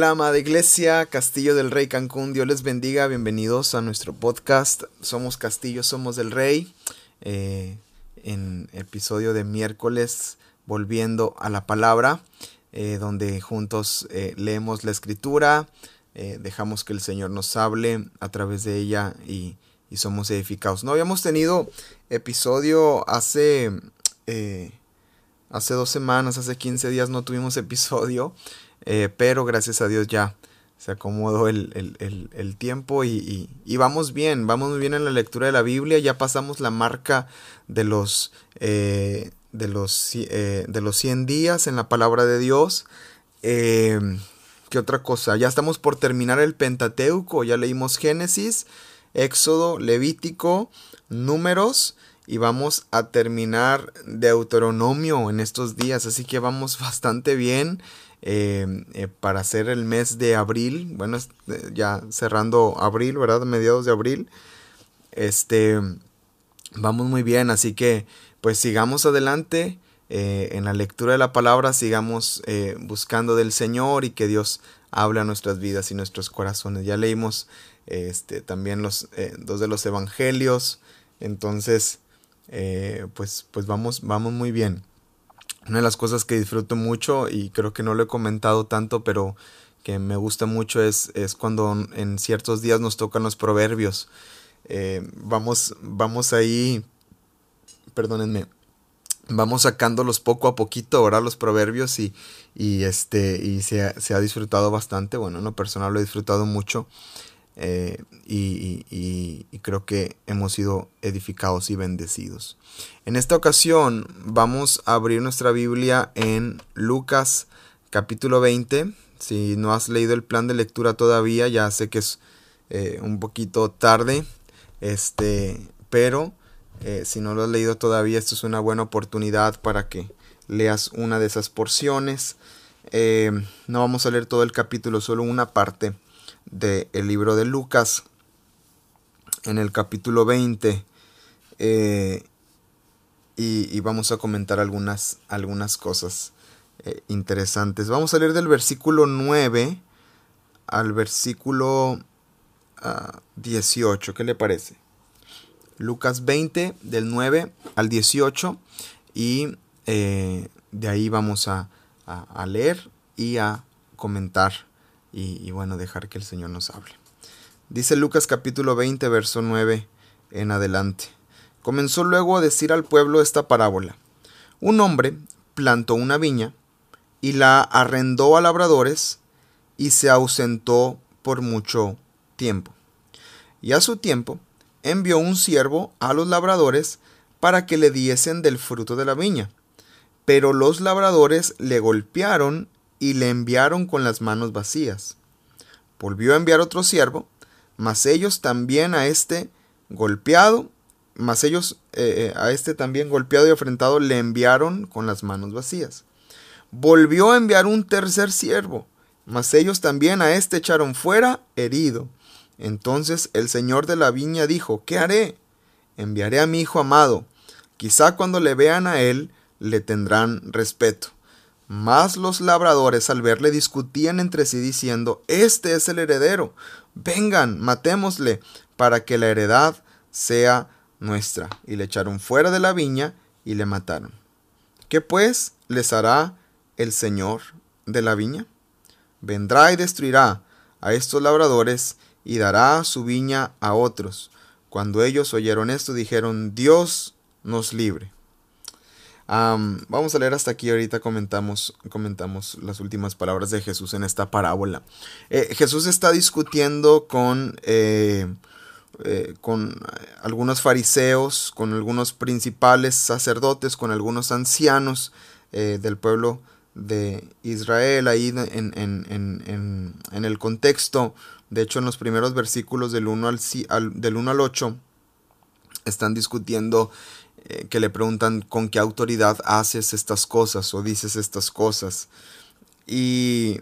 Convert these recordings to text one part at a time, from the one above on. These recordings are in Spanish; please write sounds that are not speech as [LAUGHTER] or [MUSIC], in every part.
Hola, amada iglesia, Castillo del Rey Cancún, Dios les bendiga, bienvenidos a nuestro podcast. Somos Castillo, somos del Rey. Eh, en episodio de miércoles, volviendo a la palabra, eh, donde juntos eh, leemos la escritura, dejamos que el Señor nos hable a través de ella y, y somos edificados. No habíamos tenido episodio hace, hace dos semanas, hace 15 días no tuvimos episodio. Eh, pero gracias a Dios ya se acomodó el, tiempo y, vamos bien, vamos bien en la lectura de la Biblia, ya pasamos la marca de los, eh, de los, eh, de los 100 días en la palabra de Dios. ¿Qué otra cosa? Ya estamos por terminar el Pentateuco, ya leímos Génesis, Éxodo, Levítico, Números y vamos a terminar Deuteronomio en estos días, así que vamos bastante bien. Eh, eh, para hacer el mes de abril, bueno, eh, ya cerrando abril, ¿verdad? Mediados de abril. Este, vamos muy bien, así que pues sigamos adelante en la lectura de la palabra, sigamos buscando del Señor y que Dios hable a nuestras vidas y nuestros corazones. Ya leímos este, también los dos de los evangelios, entonces pues, pues vamos, vamos muy bien. Una de las cosas que disfruto mucho y creo que no lo he comentado tanto, pero que me gusta mucho es, es cuando en ciertos días nos tocan los proverbios. Eh, vamos, vamos ahí, perdónenme, vamos sacándolos poco a poquito, ahora los proverbios y, y este, y se se ha disfrutado bastante. Bueno, en lo personal lo he disfrutado mucho. Eh, y, creo que hemos sido edificados y bendecidos. En esta ocasión vamos a abrir nuestra Biblia en Lucas capítulo 20. Si no has leído el plan de lectura todavía, ya sé que es eh, un poquito tarde, este, pero eh, si no lo has leído todavía, esto es una buena oportunidad para que leas una de esas porciones. no vamos a leer todo el capítulo, solo una parte del libro de Lucas, en el capítulo 20. Eh, y, vamos a comentar algunas, algunas cosas eh, interesantes. Vamos a leer del versículo 9 al versículo 18. Ah, ¿Qué le parece? Lucas 20 del 9 al 18 y eh, de ahí vamos a, a leer y a comentar y, bueno, dejar que el Señor nos hable. Dice Lucas capítulo 20, verso 9 en adelante. Comenzó luego a decir al pueblo esta parábola. Un hombre plantó una viña y la arrendó a labradores y se ausentó por mucho tiempo. Y a su tiempo envió un siervo a los labradores para que le diesen del fruto de la viña. Pero los labradores le golpearon y le enviaron con las manos vacías. Volvió a enviar otro siervo, mas ellos también a este golpeado, mas ellos eh, eh, a este también golpeado y afrentado le enviaron con las manos vacías. Volvió a enviar un tercer siervo, mas ellos también a este echaron fuera herido. Entonces el señor de la viña dijo, ¿qué haré? Enviaré a mi hijo amado. Quizá cuando le vean a él le tendrán respeto. Mas los labradores al verle discutían entre sí diciendo, Este es el heredero, vengan, matémosle, para que la heredad sea nuestra. Y le echaron fuera de la viña y le mataron. ¿Qué pues les hará el Señor de la viña? Vendrá y destruirá a estos labradores y dará su viña a otros. Cuando ellos oyeron esto, dijeron, Dios nos libre vamos a leer hasta aquí, ahorita comentamos, comentamos las últimas palabras de Jesús en esta parábola. Eh, Jesús está discutiendo con, eh, eh, con algunos fariseos, con algunos principales sacerdotes, con algunos ancianos del pueblo de Israel, ahí en, en, el contexto, de hecho en los primeros versículos del 1 al, del 1 al 8, están discutiendo eh, que le preguntan con qué autoridad haces estas cosas o dices estas cosas. Y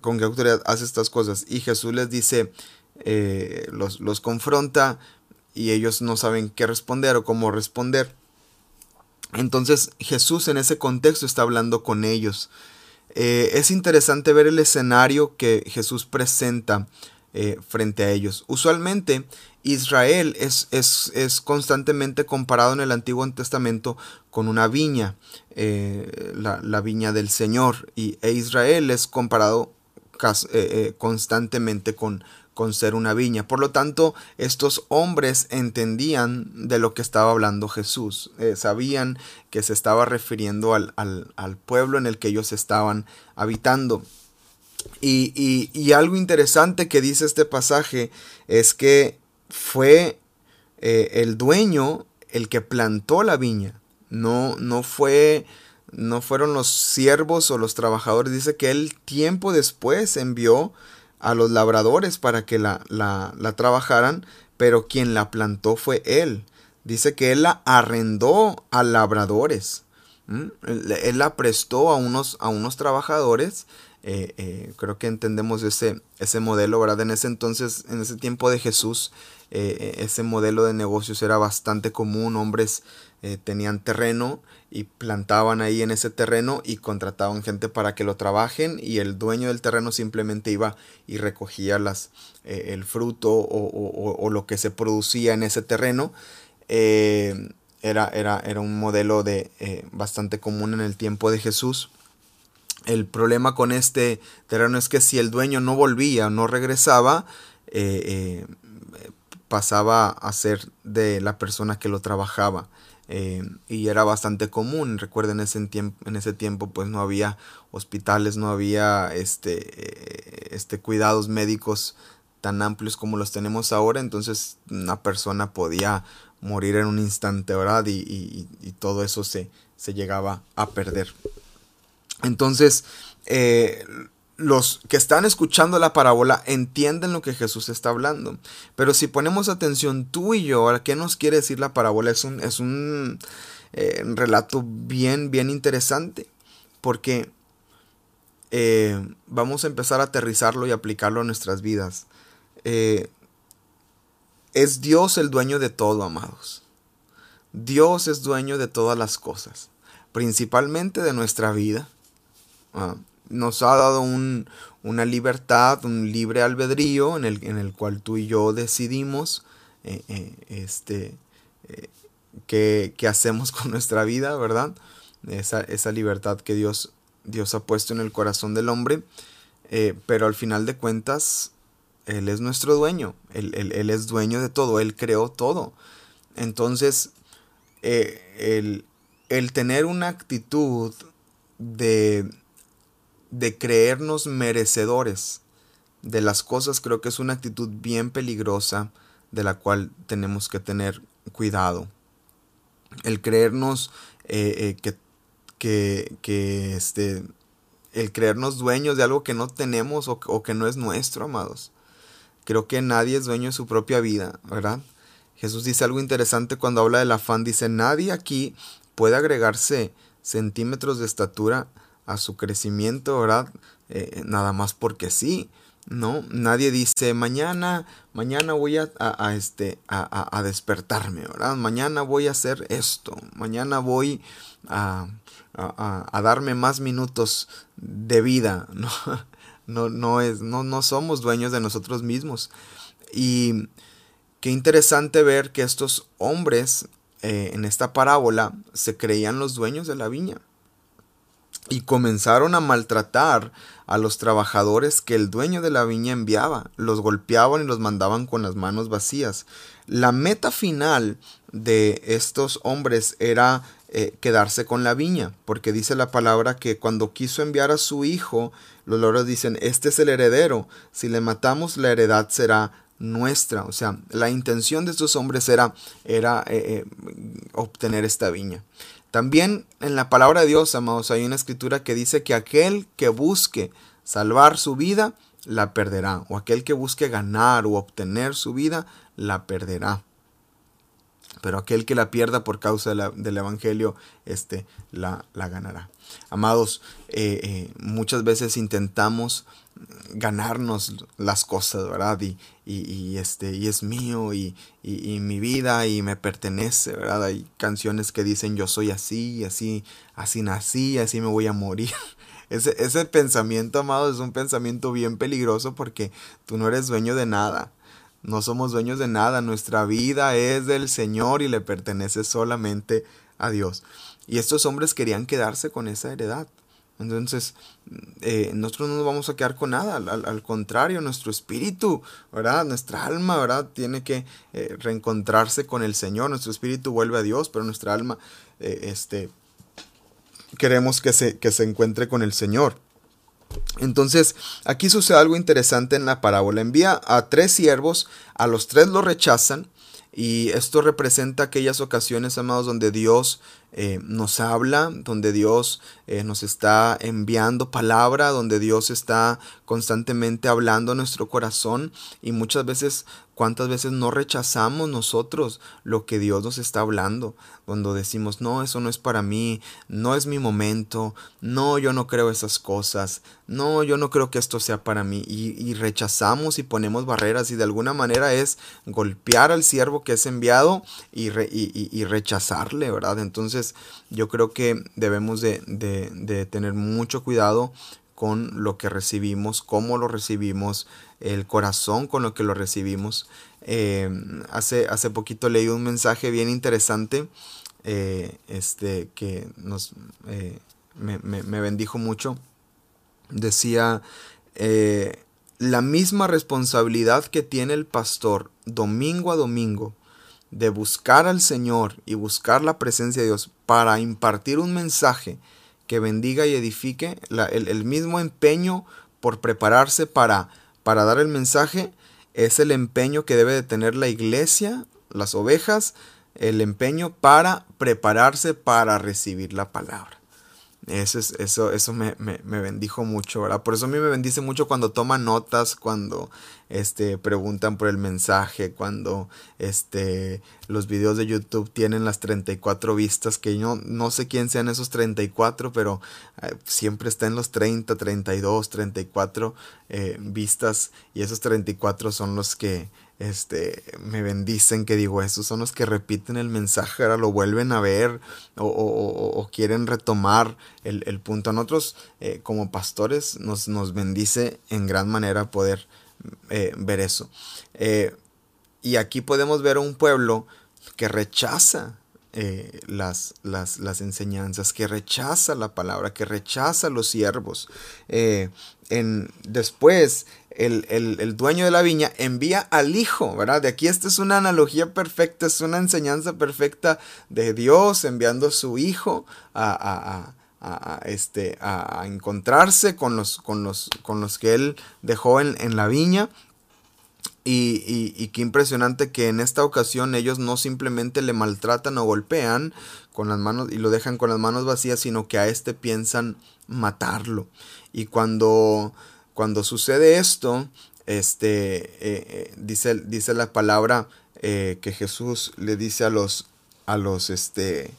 con qué autoridad haces estas cosas. Y Jesús les dice, eh, los, los confronta y ellos no saben qué responder o cómo responder. Entonces Jesús en ese contexto está hablando con ellos. eh, es interesante ver el escenario que Jesús presenta frente a ellos. Usualmente Israel es, es, constantemente comparado en el Antiguo Testamento con una viña, eh, la, viña del Señor, y, e Israel es comparado constantemente con, con ser una viña. Por lo tanto, estos hombres entendían de lo que estaba hablando Jesús. Eh, sabían que se estaba refiriendo al, pueblo en el que ellos estaban habitando. Y, algo interesante que dice este pasaje es que fue eh, el dueño el que plantó la viña. No, no fue no fueron los siervos o los trabajadores. Dice que él tiempo después envió a los labradores para que la, la, trabajaran, pero quien la plantó fue él. Dice que él la arrendó a labradores. Él, la prestó a unos, a unos trabajadores. Eh, eh, creo que entendemos ese, ese modelo, ¿verdad? En ese entonces, en ese tiempo de Jesús, eh, ese modelo de negocios era bastante común. Hombres tenían terreno y plantaban ahí en ese terreno y contrataban gente para que lo trabajen y el dueño del terreno simplemente iba y recogía las, el fruto o, lo que se producía en ese terreno. Era, era, era, un modelo de, bastante común en el tiempo de Jesús. El problema con este terreno es que si el dueño no volvía, no regresaba, pasaba a ser de la persona que lo trabajaba. Eh, y era bastante común. Recuerden, ese en ese tiempo pues no había hospitales, no había este, eh, este, cuidados médicos tan amplios como los tenemos ahora. Entonces una persona podía morir en un instante, ¿verdad? Y, todo eso se, se, llegaba a perder. Entonces, eh, los que están escuchando la parábola entienden lo que Jesús está hablando. Pero si ponemos atención tú y yo, ¿a qué nos quiere decir la parábola? Es un, es un eh, relato bien, bien interesante. Porque eh, vamos a empezar a aterrizarlo y aplicarlo a nuestras vidas. Es Dios el dueño de todo, amados. Dios es dueño de todas las cosas, principalmente de nuestra vida. Ah, nos ha dado un, una libertad, un libre albedrío en el, en el, cual tú y yo decidimos eh, eh, este, eh, qué, hacemos [LAUGHS] con nuestra vida, ¿verdad? Esa, esa libertad que Dios, Dios, ha puesto en el corazón del hombre, pero al final de cuentas, Él es nuestro dueño, Él, él, es dueño de todo, Él creó todo. Entonces, el, el tener una actitud de de creernos merecedores de las cosas creo que es una actitud bien peligrosa de la cual tenemos que tener cuidado. El creernos eh, eh, que, que, este, el creernos dueños de algo que no tenemos o, o, que no es nuestro, amados. Creo que nadie es dueño de su propia vida, ¿verdad? Jesús dice algo interesante cuando habla del afán. Dice, nadie aquí puede agregarse centímetros de estatura a su crecimiento, ¿verdad? Eh, nada más porque sí, ¿no? Nadie dice, mañana, mañana voy a, este, a, despertarme, ¿verdad? Mañana voy a hacer esto, mañana voy a, darme más minutos de vida, [LAUGHS] ¿no? No, no, es, no, no somos dueños de nosotros mismos. Y qué interesante ver que estos hombres eh, en esta parábola se creían los dueños de la viña y comenzaron a maltratar a los trabajadores que el dueño de la viña enviaba, los golpeaban y los mandaban con las manos vacías. La meta final de estos hombres era eh, quedarse con la viña, porque dice la palabra que cuando quiso enviar a su hijo, los loros dicen, este es el heredero, si le matamos la heredad será nuestra. O sea, la intención de estos hombres era, era eh, eh, obtener esta viña. También en la palabra de Dios, amados, hay una escritura que dice que aquel que busque salvar su vida, la perderá. O aquel que busque ganar o obtener su vida, la perderá. Pero aquel que la pierda por causa del Evangelio, este, la, la ganará. Amados, eh, eh, muchas veces intentamos ganarnos las cosas, ¿verdad? Y, y, este, y es mío y, y, mi vida y me pertenece, ¿verdad? Hay canciones que dicen yo soy así, así, así nací, así me voy a morir. [LAUGHS] ese, ese pensamiento, amado, es un pensamiento bien peligroso porque tú no eres dueño de nada. No somos dueños de nada. Nuestra vida es del Señor y le pertenece solamente a Dios. Y estos hombres querían quedarse con esa heredad. Entonces, eh, nosotros no nos vamos a quedar con nada, al, contrario, nuestro espíritu, ¿verdad? Nuestra alma, ¿verdad? Tiene que eh, reencontrarse con el Señor, nuestro espíritu vuelve a Dios, pero nuestra alma, eh, este, queremos que se, que se encuentre con el Señor. Entonces, aquí sucede algo interesante en la parábola. Envía a tres siervos, a los tres lo rechazan, y esto representa aquellas ocasiones, amados, donde Dios eh, nos habla, donde Dios eh, nos está enviando palabra, donde Dios está constantemente hablando a nuestro corazón y muchas veces ¿Cuántas veces no rechazamos nosotros lo que Dios nos está hablando? Cuando decimos, no, eso no es para mí, no es mi momento, no, yo no creo esas cosas, no, yo no creo que esto sea para mí. Y, rechazamos y ponemos barreras y de alguna manera es golpear al siervo que es enviado y, y, rechazarle, ¿verdad? Entonces yo creo que debemos de, de tener mucho cuidado con lo que recibimos, cómo lo recibimos, el corazón con lo que lo recibimos. Eh, hace, hace poquito leí un mensaje bien interesante eh, este, que nos, eh, me, me, bendijo mucho. Decía, la misma responsabilidad que tiene el pastor domingo a domingo de buscar al Señor y buscar la presencia de Dios para impartir un mensaje que bendiga y edifique, el, el mismo empeño por prepararse para para dar el mensaje es el empeño que debe de tener la iglesia, las ovejas, el empeño para prepararse para recibir la palabra. Eso, es, eso, eso me, me, me, bendijo mucho, ¿verdad? Por eso a mí me bendice mucho cuando toman notas, cuando este, preguntan por el mensaje, cuando este, los videos de YouTube tienen las 34 vistas, que yo no sé quién sean esos 34, pero eh, siempre está en los 30, 32, 34 vistas y esos 34 son los que este, me bendicen, que digo, esos son los que repiten el mensaje, ahora lo vuelven a ver o, quieren retomar el, punto. A nosotros, eh, como pastores, nos, nos, bendice en gran manera poder eh, ver eso. Eh, y aquí podemos ver a un pueblo que rechaza las, las, las, enseñanzas, que rechaza la palabra, que rechaza los siervos. en, después el, dueño de la viña envía al hijo, ¿verdad? De aquí esta es una analogía perfecta, es una enseñanza perfecta de Dios enviando a su hijo a, este, a encontrarse con los, con, los, con los que él dejó en, la viña. Y, y, qué impresionante que en esta ocasión ellos no simplemente le maltratan o golpean con las manos y lo dejan con las manos vacías, sino que a este piensan matarlo. Y cuando cuando sucede esto, este, eh, eh, dice, la palabra eh, que Jesús le dice a los, a los, este,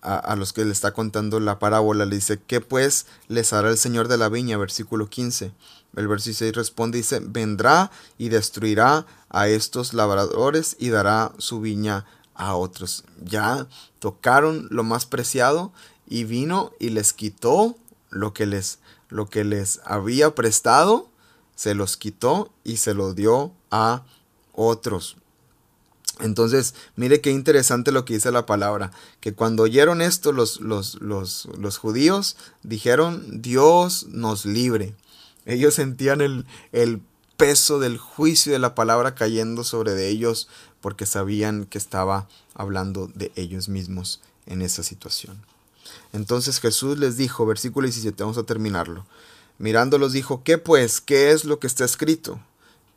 a, los que le está contando la parábola, le dice, ¿qué pues les hará el Señor de la viña? Versículo 15. El versículo 6 responde, dice, vendrá y destruirá a estos labradores y dará su viña a otros. Ya tocaron lo más preciado y vino y les quitó lo que les lo que les había prestado, se los quitó y se lo dio a otros. Entonces, mire qué interesante lo que dice la palabra, que cuando oyeron esto los, los, los, los judíos dijeron, Dios nos libre. Ellos sentían el, el peso del juicio de la palabra cayendo sobre de ellos porque sabían que estaba hablando de ellos mismos en esa situación. Entonces Jesús les dijo, versículo 17, vamos a terminarlo. Mirándolos dijo, ¿qué pues? ¿Qué es lo que está escrito?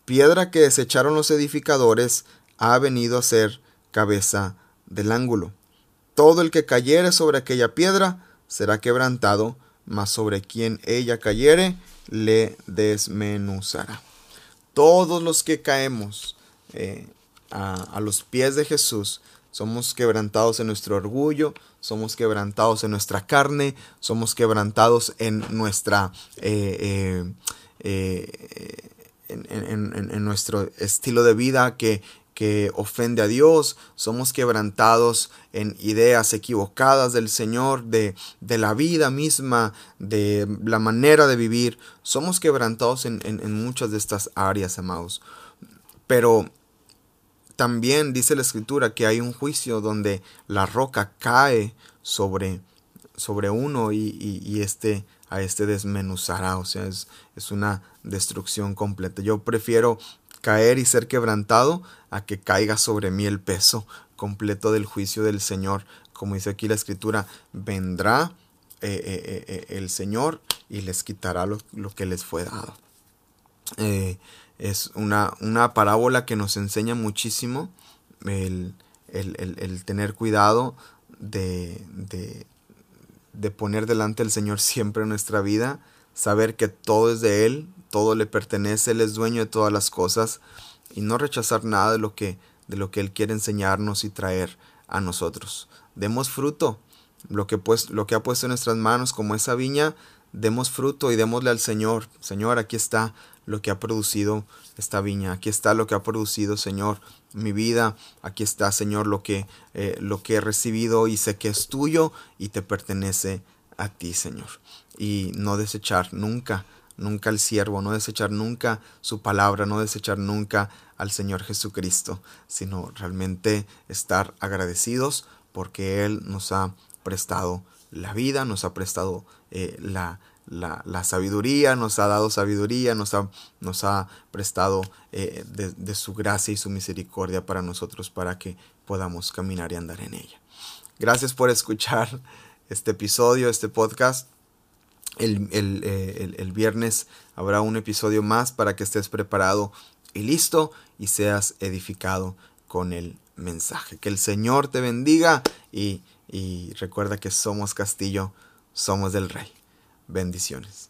Piedra que desecharon los edificadores ha venido a ser cabeza del ángulo. Todo el que cayere sobre aquella piedra será quebrantado, mas sobre quien ella cayere le desmenuzará. Todos los que caemos eh, a los pies de Jesús somos quebrantados en nuestro orgullo, somos quebrantados en nuestra carne, somos quebrantados en nuestra... Eh, eh, eh, en, nuestro estilo de vida que, que ofende a Dios, somos quebrantados en ideas equivocadas del Señor, de, de la vida misma, de la manera de vivir, somos quebrantados en, en muchas de estas áreas, amados. Pero también dice la escritura que hay un juicio donde la roca cae sobre, sobre uno y, y, este a este desmenuzará, o sea, es, es, una destrucción completa. Yo prefiero caer y ser quebrantado a que caiga sobre mí el peso completo del juicio del Señor. Como dice aquí la escritura, vendrá eh, eh, eh, el Señor y les quitará lo, lo que les fue dado. Es una, una, parábola que nos enseña muchísimo el, el, el tener cuidado de, de, de poner delante al Señor siempre en nuestra vida, saber que todo es de Él, todo le pertenece, Él es dueño de todas las cosas y no rechazar nada de lo que, de lo que Él quiere enseñarnos y traer a nosotros. Demos fruto, lo que, pues, lo que ha puesto en nuestras manos como esa viña, demos fruto y démosle al Señor. Señor, aquí está lo que ha producido esta viña, aquí está lo que ha producido, Señor, mi vida, aquí está, Señor, lo que, eh, lo que he recibido y sé que es tuyo y te pertenece a ti, Señor. Y no desechar nunca nunca al siervo, no desechar nunca su palabra, no desechar nunca al Señor Jesucristo, sino realmente estar agradecidos porque Él nos ha prestado la vida, nos ha prestado eh, la, la, la, sabiduría, nos ha dado sabiduría, nos ha, nos ha prestado eh, de, de su gracia y su misericordia para nosotros, para que podamos caminar y andar en ella. Gracias por escuchar este episodio, este podcast. Eh, el, viernes habrá un episodio más para que estés preparado y listo y seas edificado con el mensaje. Que el Señor te bendiga y, y recuerda que somos castillo, somos del rey. Bendiciones.